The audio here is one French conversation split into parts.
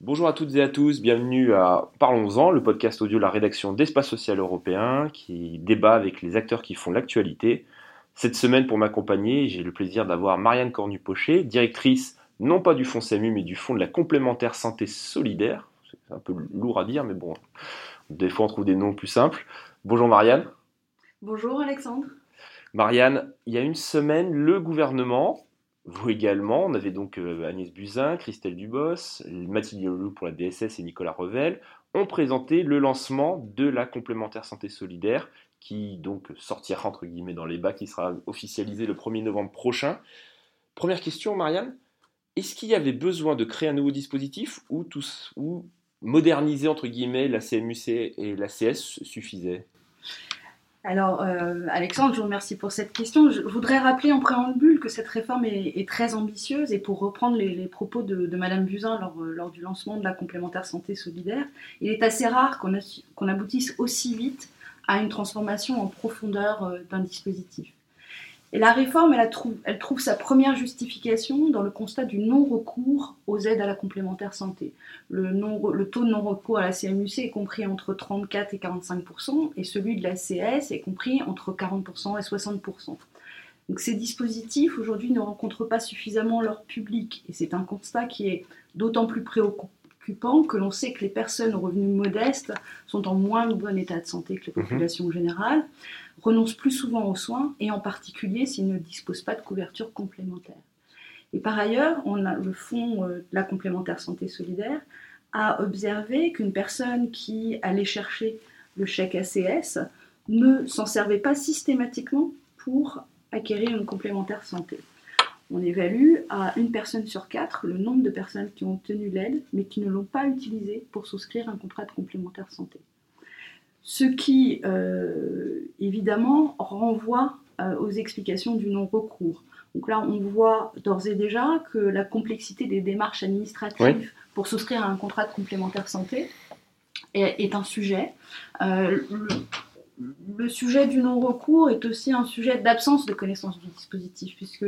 Bonjour à toutes et à tous, bienvenue à Parlons-en, le podcast audio de la rédaction d'Espace Social Européen qui débat avec les acteurs qui font l'actualité. Cette semaine, pour m'accompagner, j'ai le plaisir d'avoir Marianne Cornu-Pochet, directrice non pas du Fonds SAMU, mais du Fonds de la complémentaire santé solidaire. C'est un peu lourd à dire, mais bon, des fois on trouve des noms plus simples. Bonjour Marianne. Bonjour Alexandre. Marianne, il y a une semaine, le gouvernement, vous également, on avait donc euh, Agnès Buzyn, Christelle Dubos, Mathilde Yolou pour la DSS et Nicolas Revel, ont présenté le lancement de la complémentaire santé solidaire qui donc sortira entre guillemets dans les bas, qui sera officialisé le 1er novembre prochain. Première question, Marianne, est-ce qu'il y avait besoin de créer un nouveau dispositif ou, ou moderniser entre guillemets la CMUC et la CS suffisait? Alors, euh, Alexandre, je vous remercie pour cette question. Je voudrais rappeler en préambule que cette réforme est, très ambitieuse et pour reprendre les, propos de, de, Madame Buzyn lors, lors, du lancement de la complémentaire santé solidaire, il est assez rare qu'on aboutisse aussi vite à une transformation en profondeur euh, d'un dispositif. Et la réforme, elle, trouve, elle, trouve, sa première justification dans le constat du non-recours aux aides à la complémentaire santé. Le, non, le taux de non-recours à la CMUC est compris entre 34 et 45% et celui de la CS est compris entre 40% et 60 Donc ces dispositifs aujourd'hui ne rencontrent pas suffisamment leur public et c'est un constat qui est d'autant plus préoccupant que l'on sait que les personnes aux revenus modestes sont en moins bon état de santé que la mhm. population générale renoncent plus souvent aux soins, et en particulier s'ils ne disposent pas de couverture complémentaire. Et par ailleurs, on a le fonds euh, de la complémentaire santé solidaire a observé qu'une personne qui allait chercher le chèque ACS ne s'en servait pas systématiquement pour acquérir une complémentaire santé. On évalue à une personne sur quatre le nombre de personnes qui ont obtenu l'aide mais qui ne l'ont pas utilisée pour souscrire un contrat de complémentaire santé ce qui euh, évidemment renvoie euh, aux explications du non-recours. Donc là, on voit d'ores et déjà que la complexité des démarches administratives pour souscrire à un contrat de complémentaire santé est, un sujet. Euh, le, sujet du non-recours est aussi un sujet d'absence de connaissance du dispositif, puisque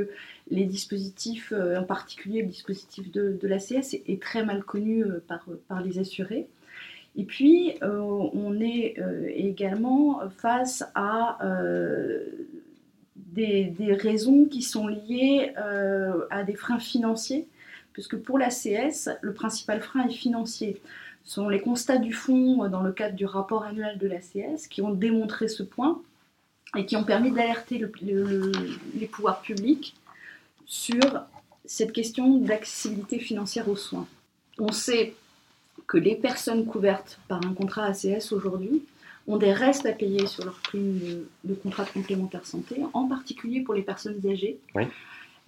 les dispositifs, en particulier le dispositif de, de l'ACS, est, est, très mal connu par, par les assurés. Et puis, euh, on est euh, également face à euh, des, raisons qui sont liées à des freins financiers, puisque pour la CS, le principal frein est financier. Ce sont les constats du fonds dans le cadre du rapport annuel de la CS qui ont démontré ce point et qui ont permis d'alerter les pouvoirs publics sur cette question d'accessibilité financière aux soins. On sait que les personnes couvertes par un contrat ACS aujourd'hui ont des restes à payer sur leur prime de, contrat de complémentaire santé, en particulier pour les personnes âgées.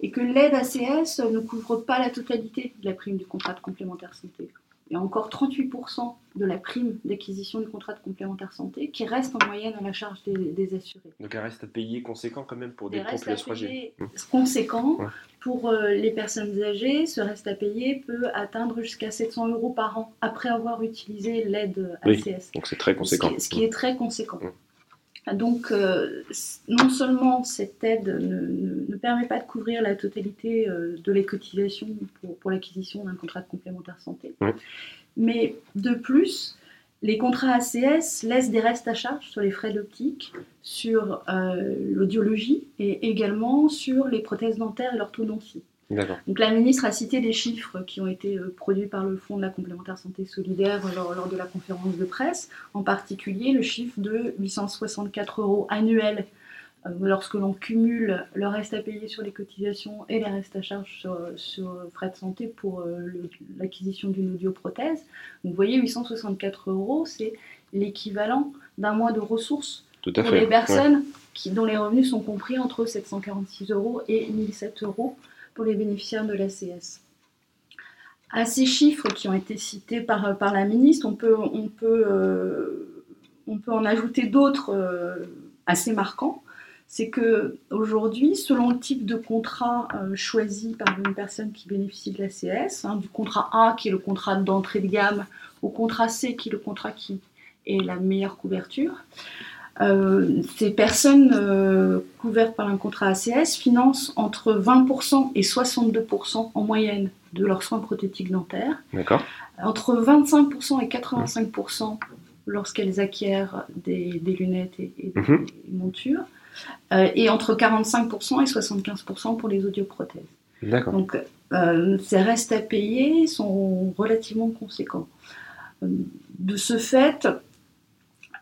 Et que l'aide ACS ne couvre pas la totalité de la prime du contrat de complémentaire santé il y a encore 38% de la prime d'acquisition du contrat de complémentaire santé qui reste en moyenne à la charge des, assurés. Donc un reste à payer conséquent quand même pour des, populations âgées. Mmh. Conséquent pour euh, les personnes âgées, ce reste à payer peut atteindre jusqu'à 700 euros par an après avoir utilisé l'aide ACS. donc c'est très conséquent. Ce qui, est très conséquent. Mmh. Donc, euh, non seulement cette aide ne, permet pas de couvrir la totalité euh, de les cotisations pour, l'acquisition d'un contrat de complémentaire santé, mais de plus, les contrats ACS laissent des restes à charge sur les frais d'optique, sur euh, l'audiologie et également sur les prothèses dentaires et l'orthodontie. Donc la ministre a cité des chiffres qui ont été euh, produits par le Fonds de la complémentaire santé solidaire lors, de la conférence de presse, en particulier le chiffre de 864 euros annuels euh, lorsque l'on cumule le reste à payer sur les cotisations et les restes à charge sur, frais de santé pour euh, l'acquisition d'une audioprothèse. vous voyez, 864 euros, c'est l'équivalent d'un mois de ressources pour les personnes qui, dont les revenus sont compris entre 746 euros et 1007 euros pour les bénéficiaires de l'ACS. À ces chiffres qui ont été cités par, la ministre, euh, on peut en ajouter d'autres euh, assez marquants. C'est que aujourd'hui, selon le type de contrat euh, choisi par une personne qui bénéficie de l'ACS, hein, du contrat A qui est le contrat d'entrée de gamme, au contrat C qui est le contrat qui est la meilleure couverture, ces personnes couvertes par un contrat ACS financent entre 20% et 62% en moyenne de leurs soins prothétiques dentaires. Entre 25% et 85% lorsqu'elles acquièrent des, lunettes et, des mhm. montures. et entre 45% et 75% pour les audioprothèses. Donc, euh, ces restes à payer sont relativement conséquents. Euh, de ce fait,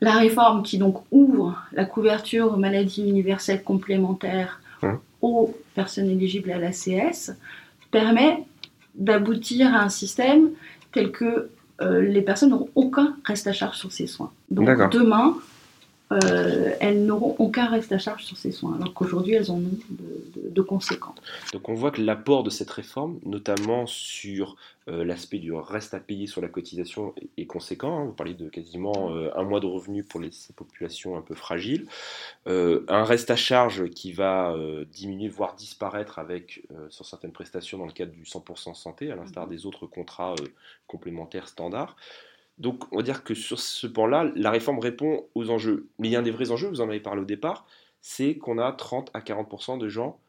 la réforme qui donc ouvre la couverture aux maladies universelles complémentaires hein. aux personnes éligibles à l'ACS permet d'aboutir à un système tel que euh, les personnes n'auront aucun reste à charge sur ces soins. Donc demain, euh, elles n'auront aucun reste à charge sur ces soins, alors qu'aujourd'hui elles en ont de, conséquents. Donc on voit que l'apport de cette réforme, notamment sur euh, l'aspect du reste à payer sur la cotisation, est, conséquent. Hein. Vous parlez de quasiment euh, un mois de revenus pour les, ces populations un peu fragiles. un reste à charge qui va diminuer, voire disparaître avec, sur certaines prestations dans le cadre du 100% santé, à l'instar mmh. des autres contrats complémentaires standards. Donc, on va dire que sur ce point-là, la réforme répond aux enjeux. Mais il y a un des vrais enjeux, vous en avez parlé au départ, c'est qu'on a 30 à 40% de gens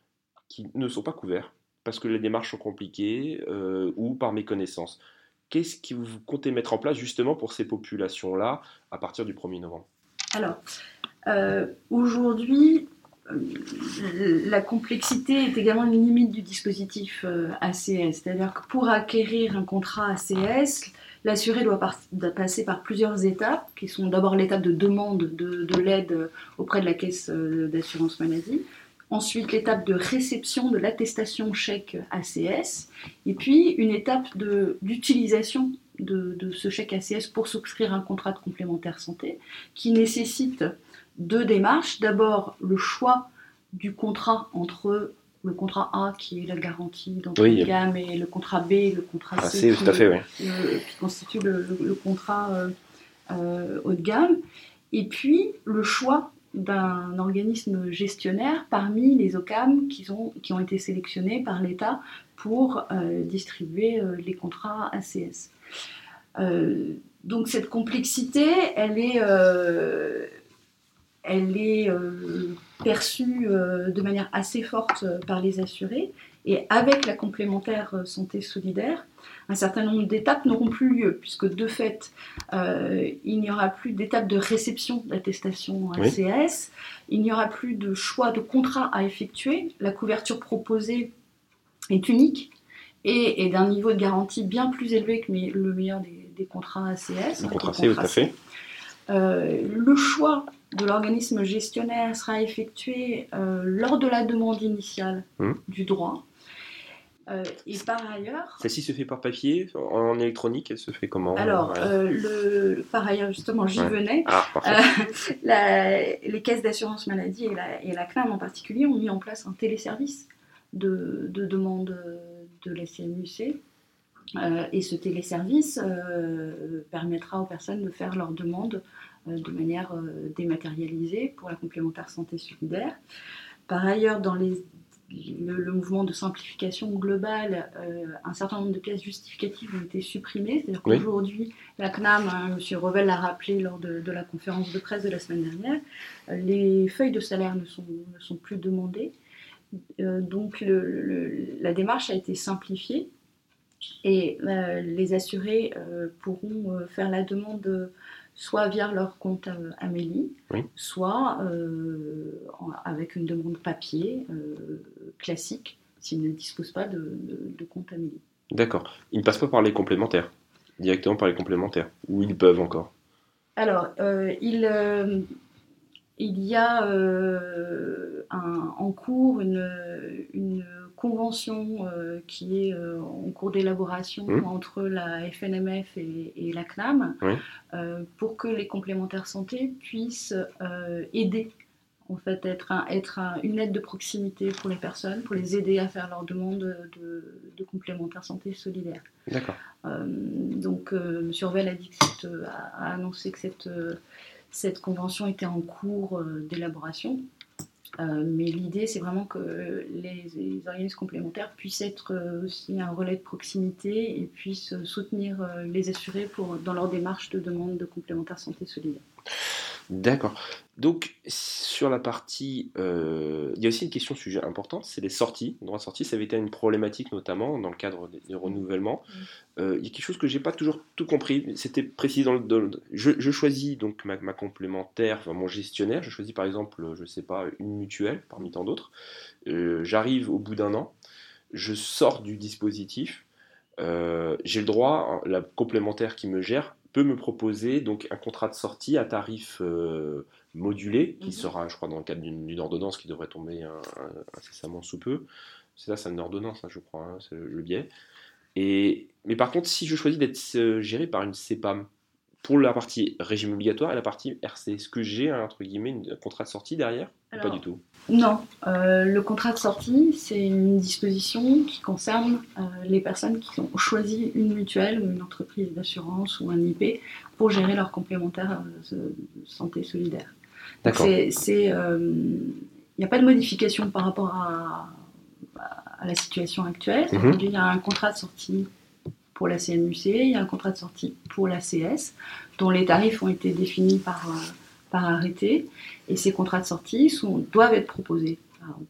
qui ne sont pas couverts parce que les démarches sont compliquées euh, ou par méconnaissance. Qu'est-ce que vous comptez mettre en place justement pour ces populations-là à partir du 1er novembre? Alors, euh, aujourd'hui, la complexité est également une limite du dispositif ACS. C'est-à-dire que pour acquérir un contrat ACS, L'assuré doit passer par plusieurs étapes, qui sont d'abord l'étape de demande de, l'aide auprès de la caisse euh, d'assurance maladie, ensuite l'étape de réception de l'attestation chèque ACS, et puis une étape d'utilisation de, de, ce chèque ACS pour souscrire un contrat de complémentaire santé, qui nécessite deux démarches. D'abord le choix du contrat entre le contrat A qui est la garantie d'entrée de gamme et le contrat B, le contrat ah, C, qui, fait, qui, constitue le, contrat euh, euh, haut de gamme. Et puis le choix d'un organisme gestionnaire parmi les OCAM qui ont, qui ont été sélectionnés par l'État pour euh, distribuer les contrats ACS. donc cette complexité, elle est, elle est perçue euh, de manière assez forte euh, par les assurés. Et avec la complémentaire euh, santé solidaire, un certain nombre d'étapes n'auront plus lieu, puisque de fait, il n'y aura plus d'étapes de réception d'attestation ACS, il n'y aura plus de choix de contrat à effectuer, la couverture proposée est unique et, d'un niveau de garantie bien plus élevé que le meilleur des, contrats ACS. Le contrat C, tout à fait. le choix de l'organisme gestionnaire sera effectué euh, lors de la demande initiale mmh. du droit. Euh, et par ailleurs. Celle-ci se fait par papier, en électronique, elle se fait comment Alors, euh, le, par ailleurs, justement, j'y venais. Ah, les caisses d'assurance maladie et la, et la, CNAM en particulier ont mis en place un téléservice de, de demande de la CNUC. et ce téléservice permettra aux personnes de faire leur demande de manière euh, dématérialisée pour la complémentaire santé solidaire. Par ailleurs, dans les, le, mouvement de simplification globale, euh, un certain nombre de pièces justificatives ont été supprimées. C'est-à-dire qu'aujourd'hui, la CNAM, hein, M. Revel l'a rappelé lors de, la conférence de presse de la semaine dernière, les feuilles de salaire ne sont, ne sont plus demandées. donc la démarche a été simplifiée et les assurés pourront faire la demande soit via leur compte euh, Amélie, soit euh, avec une demande papier euh, classique s'ils ne disposent pas de, compte Amélie. D'accord. Ils ne passent pas par les complémentaires, directement par les complémentaires, ou ils peuvent encore? Alors, il, il y a en cours une convention euh, qui est euh, en cours d'élaboration mmh. entre la FNMF et, la CNAM euh, pour que les complémentaires santé puissent aider en fait être, être une aide de proximité pour les personnes, pour les aider à faire leur demande de, complémentaires santé solidaire. D'accord. donc, M. Orwell a, dit a, annoncé que cette, cette convention était en cours d'élaboration. Euh, mais l'idée, c'est vraiment que les, organismes complémentaires puissent être euh, aussi un relais de proximité et puissent soutenir euh, les assurés pour, dans leur démarche de demande de complémentaire santé solidaire. D'accord. Donc, sur la partie. euh, il y a aussi une question sujet importante c'est les sorties. Le droit de sortie, ça avait été une problématique, notamment dans le cadre des, des renouvellements. Euh, il y a quelque chose que j'ai pas toujours tout compris. C'était précis dans le. dans le- je, je choisis donc ma, ma complémentaire, enfin, mon gestionnaire. Je choisis par exemple, je sais pas, une mutuelle parmi tant d'autres. Euh, J'arrive au bout d'un an. Je sors du dispositif. J'ai le droit, la complémentaire qui me gère peut me proposer donc un contrat de sortie à tarif euh, modulé, qui Mhm. sera, je crois, dans le cadre d'une ordonnance qui devrait tomber hein, incessamment sous peu. C'est ça, c'est une ordonnance, hein, je crois, hein, c'est le, le biais. Et, mais par contre, si je choisis d'être euh, géré par une CEPAM, pour la partie régime obligatoire et la partie RC, est-ce que j'ai, entre guillemets, un contrat de sortie derrière ou pas du tout? Non, euh, le contrat de sortie, c'est une disposition qui concerne euh, les personnes qui ont choisi une mutuelle ou une entreprise d'assurance ou un IP pour gérer leur complémentaire euh, santé solidaire. D'accord. Il n'y a pas de modification par rapport à, à la situation actuelle. Aujourd'hui, il y a un contrat de sortie pour la CNUC, il y a un contrat de sortie pour la CS, dont les tarifs ont été définis par, euh, par arrêté. Et ces contrats de sortie doivent être proposés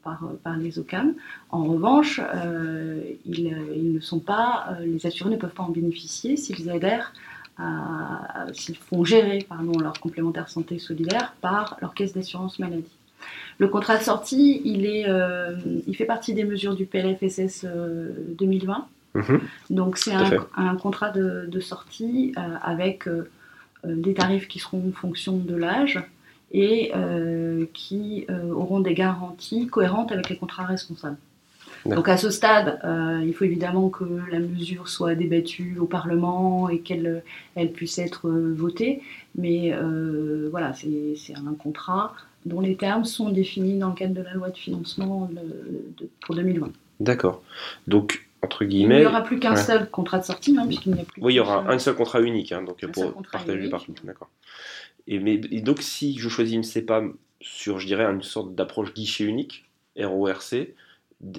par, par, les OCAM. En revanche, euh, ils, ne sont pas, euh, les assurés ne peuvent pas en bénéficier s'ils adhèrent s'ils font gérer pardon, leur complémentaire santé solidaire par leur caisse d'assurance maladie. Le contrat de sortie, il, est, il fait partie des mesures du PLFSS euh, 2020. Mhm. Donc c'est un, contrat de, de sortie euh, avec euh, euh, des tarifs qui seront en fonction de l'âge et qui auront des garanties cohérentes avec les contrats responsables. Donc à ce stade, euh, il faut évidemment que la mesure soit débattue au Parlement et qu'elle elle puisse être votée. Mais euh, voilà, c'est c'est un contrat dont les termes sont définis dans le cadre de la loi de financement de- de- pour 2020. D'accord. Donc, entre Il n'y aura plus qu'un ouais. seul contrat de sortie, même, puisqu'il n'y a plus Oui, il y aura un seul contrat unique, hein, donc Un pour partager partout. D'accord. Et, mais, et donc, si je choisis une CEPAM sur, je dirais, une sorte d'approche guichet unique, RORC,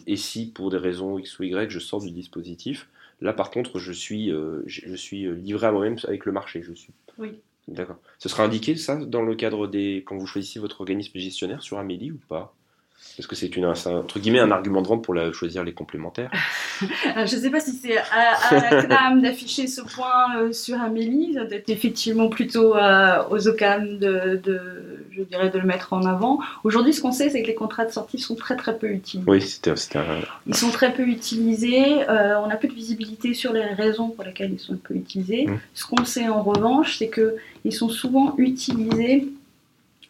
et si pour des raisons X ou Y, je sors du dispositif, là par contre, je suis, euh, je je suis livré à moi-même avec le marché. Je suis. Oui. D'accord. Ce sera indiqué ça dans le cadre des quand vous choisissez votre organisme gestionnaire sur Amélie ou pas? Est-ce que c'est une un- entre guillemets un argument de vente pour la, choisir les complémentaires Alors, je ne sais pas si c'est à, à la CNAM d'afficher ce point euh, sur Amélie, ça doit être effectivement plutôt euh, aux OCAM de, de, je dirais, de le mettre en avant. Aujourd'hui, ce qu'on sait, c'est que les contrats de sortie sont très très peu utilisés. Oui, c'était un. Ils sont très peu utilisés, euh, on n'a peu de visibilité sur les raisons pour lesquelles ils sont peu utilisés. Mm. Ce qu'on sait en revanche, c'est qu'ils sont souvent utilisés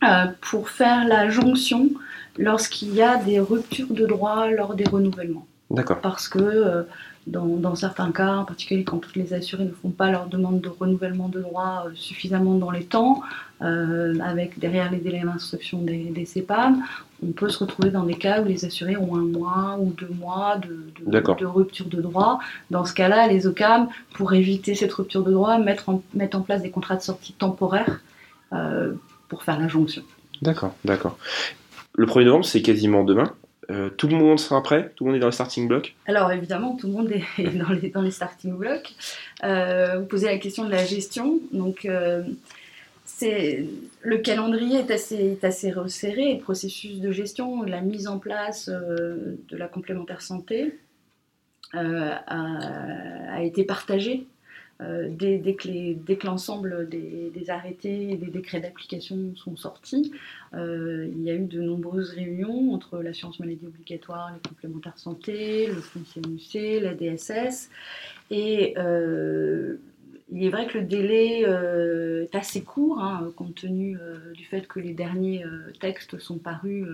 euh, pour faire la jonction lorsqu'il y a des ruptures de droit lors des renouvellements D'accord. parce que euh, dans, dans certains cas, en particulier quand toutes les assurés ne font pas leur demande de renouvellement de droit euh, suffisamment dans les temps, euh, avec derrière les délais d'instruction des, des CEPAM, on peut se retrouver dans des cas où les assurés ont un mois ou deux mois de, de- rupture de droit. Dans ce cas-là, les OCAM, pour éviter cette rupture de droit, mettent en, mettent en place des contrats de sortie temporaires pour faire la jonction. D'accord, d'accord. Le 1er novembre, c'est quasiment demain. Euh, tout le monde sera prêt? Tout le monde est dans le starting block Alors évidemment, tout le monde est dans les, les starting blocks. Euh, vous posez la question de la gestion. Donc euh, le calendrier est assez, resserré. Le processus de gestion, la mise en place de la complémentaire santé a, a été partagé. Euh, dès, dès que l'ensemble des, arrêtés et des décrets d'application sont sortis, euh, il y a eu de nombreuses réunions entre l'assurance maladie obligatoire, les complémentaires santé, le fonds CNUC, la DSS. Et euh, il est vrai que le délai est assez court, hein, compte tenu du fait que les derniers textes sont parus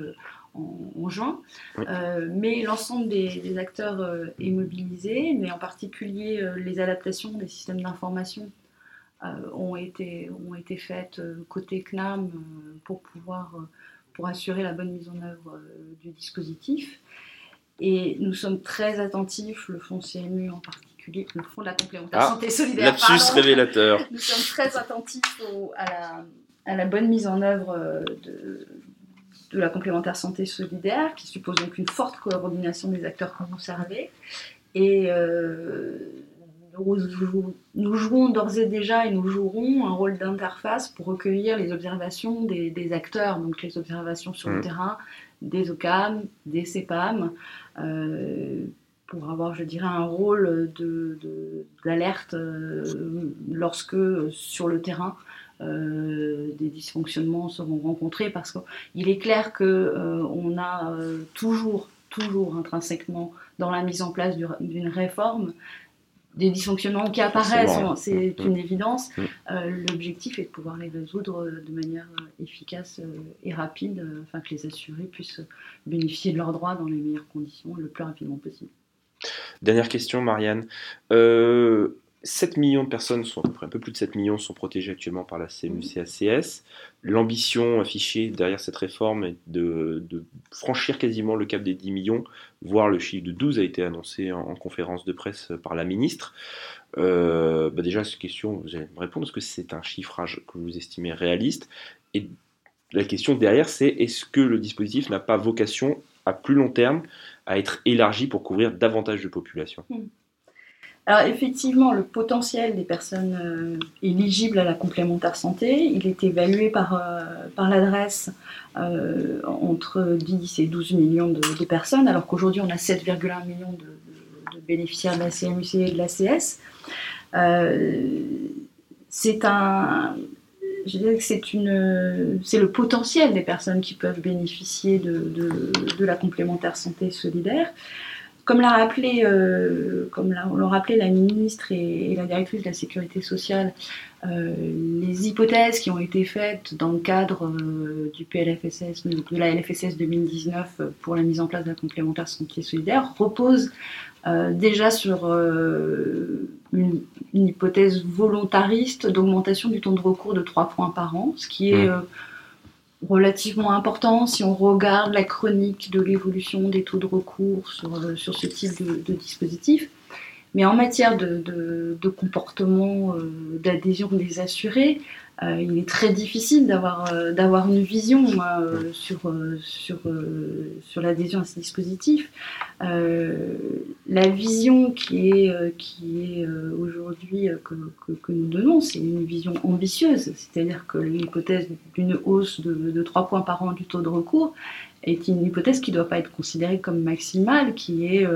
en, en juin. Oui. Euh, mais l'ensemble des, des acteurs euh, est mobilisé, mais en particulier euh, les adaptations des systèmes d'information ont, été, ont été faites côté CNAM pour pouvoir pour assurer la bonne mise en œuvre du dispositif. Et nous sommes très attentifs, le fonds CMU en particulier, le fonds de la complémentaire Ah, santé solidaire. Lapsus révélateur. Nous sommes très attentifs au- à, la, à la bonne mise en œuvre de, de la complémentaire santé solidaire, qui suppose donc une forte coordination des acteurs concernés. Et euh, nous, jouons d'ores et déjà et nous jouerons un rôle d'interface pour recueillir les observations des, acteurs, donc les observations sur le mmh. terrain des OCAM, des CEPAM, euh, pour avoir, je dirais, un rôle d'alerte de, euh, lorsque sur le terrain euh, des dysfonctionnements seront rencontrés, parce qu'il est clair qu'on a toujours, toujours intrinsèquement dans la mise en place d'une réforme des dysfonctionnements qui apparaissent, c'est une évidence. Euh, l'objectif est de pouvoir les résoudre de manière euh, efficace euh, et rapide, afin que les assurés puissent bénéficier de leurs droits dans les meilleures conditions le plus rapidement possible. Dernière question, Marianne. 7 millions de personnes, sont, un peu plus de 7 millions, sont protégées actuellement par la CMU-CACS. L'ambition affichée derrière cette réforme est de, franchir quasiment le cap des 10 millions, voire le chiffre de 12 a été annoncé en, conférence de presse par la ministre. Euh, bah déjà, cette question, vous allez me répondre, est-ce que c'est un chiffrage que vous estimez réaliste? Et la question derrière, c'est est-ce que le dispositif n'a pas vocation à plus long terme à être élargi pour couvrir davantage de populations hmm. Alors effectivement, le potentiel des personnes euh, éligibles à la complémentaire santé, il est évalué par, euh, l'adresse euh, entre 10 et 12 millions de, personnes, alors qu'aujourd'hui on a 7,1 millions de, bénéficiaires de la CMUC et de dirais que c'est le potentiel des personnes qui peuvent bénéficier de la complémentaire santé solidaire. Comme l'a rappelé, euh, comme l'ont rappelé la ministre et, la directrice de la sécurité sociale, euh, les hypothèses qui ont été faites dans le cadre euh, du PLFSS, de la LFSS 2019 pour la mise en place de la complémentaire santé solidaire reposent déjà sur une, hypothèse volontariste d'augmentation du temps de recours de 3 points par an, ce qui est mmh relativement important si on regarde la chronique de l'évolution des taux de recours sur, euh, ce type de, dispositif. Mais en matière de, de, comportement euh, d'adhésion des assurés, euh, il est très difficile d'avoir euh, d'avoir une vision euh, sur sur sur l'adhésion à ce dispositif. la vision qui est qui est aujourd'hui que, que, nous donnons, c'est une vision ambitieuse, c'est-à-dire que l'hypothèse d'une hausse de, de 3 points par an du taux de recours est une hypothèse qui ne doit pas être considérée comme maximale, qui est,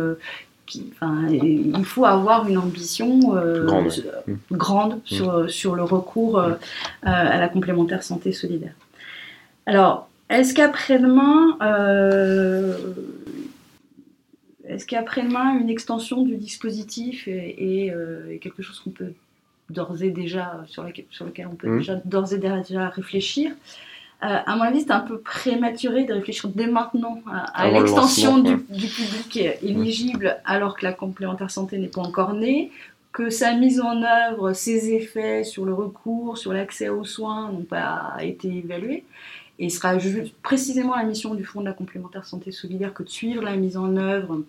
il faut avoir une ambition euh, grande, mmh. sur, le recours euh, à la complémentaire santé solidaire. Alors, est-ce qu'après-demain, euh, est-ce qu'après-demain, une extension du dispositif est, quelque chose qu'on peut d'ores et déjà, sur, sur lequel on peut mmh. déjà d'ores et déjà réfléchir? Euh, à mon avis, c'est un peu prématuré de réfléchir dès maintenant à, l'extension du, public éligible alors que la complémentaire santé n'est pas encore née, que sa mise en œuvre, ses effets sur le recours, sur l'accès aux soins n'ont pas été évalués. Et ce sera précisément la mission du Fonds de la complémentaire santé solidaire que de suivre la mise en œuvre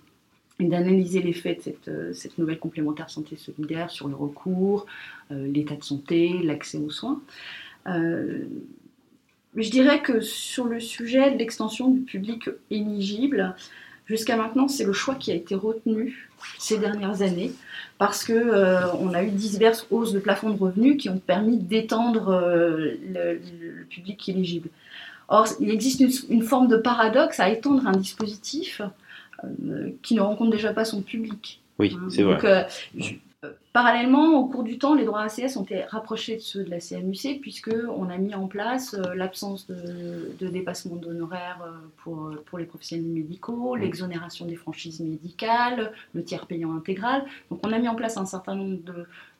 et d'analyser l'effet de cette, euh, cette, nouvelle complémentaire santé solidaire sur le recours, euh, l'état de santé, l'accès aux soins. Euh, je dirais que sur le sujet de l'extension du public éligible, jusqu'à maintenant, c'est le choix qui a été retenu ces dernières années parce que euh, on a eu diverses hausses de plafond de revenus qui ont permis d'étendre euh, le, public éligible. Or, il existe une, forme de paradoxe à étendre un dispositif euh, qui ne rencontre déjà pas son public. Oui, c'est vrai. Parallèlement, au cours du temps, les droits ACS ont été rapprochés de ceux de la CMUC puisqu'on a mis en place euh, l'absence de, dépassement d'honoraires euh, pour, euh, pour les professionnels médicaux, l'exonération des franchises médicales, le tiers payant intégral. Donc on a mis en place un certain nombre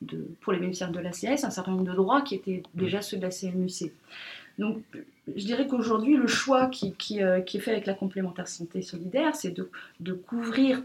de, pour les bénéficiaires de l'ACS, un certain nombre de droits qui étaient déjà ceux de la CMUC. Donc je dirais qu'aujourd'hui, le choix qui, qui, qui, est fait avec la complémentaire santé solidaire, c'est de, de couvrir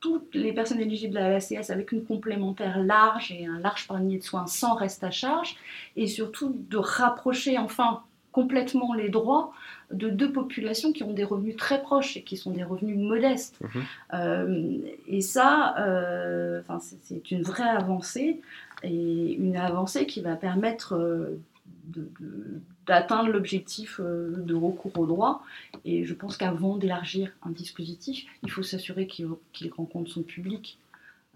toutes les personnes éligibles à l'ACS avec une complémentaire large et un large panier de soins sans reste à charge, et surtout de rapprocher enfin complètement les droits de deux populations qui ont des revenus très proches et qui sont des revenus modestes. Mhm. Euh, et ça, euh, c'est une vraie avancée, et une avancée qui va permettre euh, d'atteindre l'objectif euh, de recours au droit. Et je pense qu'avant d'élargir un dispositif, il faut s'assurer qu'il rencontre son public.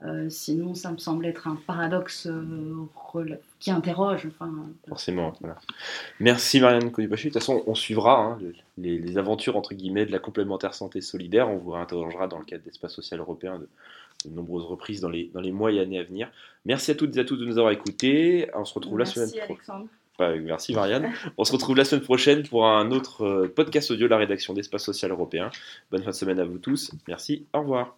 Euh, sinon, ça me semble être un paradoxe qui interroge. Enfin, Forcément. Voilà. Merci Marianne Codipachu. De toute façon, on suivra hein, les, aventures entre guillemets de la complémentaire santé solidaire. On vous interrogera dans le cadre d'Espace Social Européen de, de, nombreuses reprises dans les, dans les mois et années à venir. Merci à toutes et à tous de nous avoir écoutés. On se retrouve Merci la semaine Merci Marianne. On se retrouve la semaine prochaine pour un autre podcast audio de la rédaction d'Espace Social Européen. Bonne fin de semaine à vous tous. Merci. Au revoir.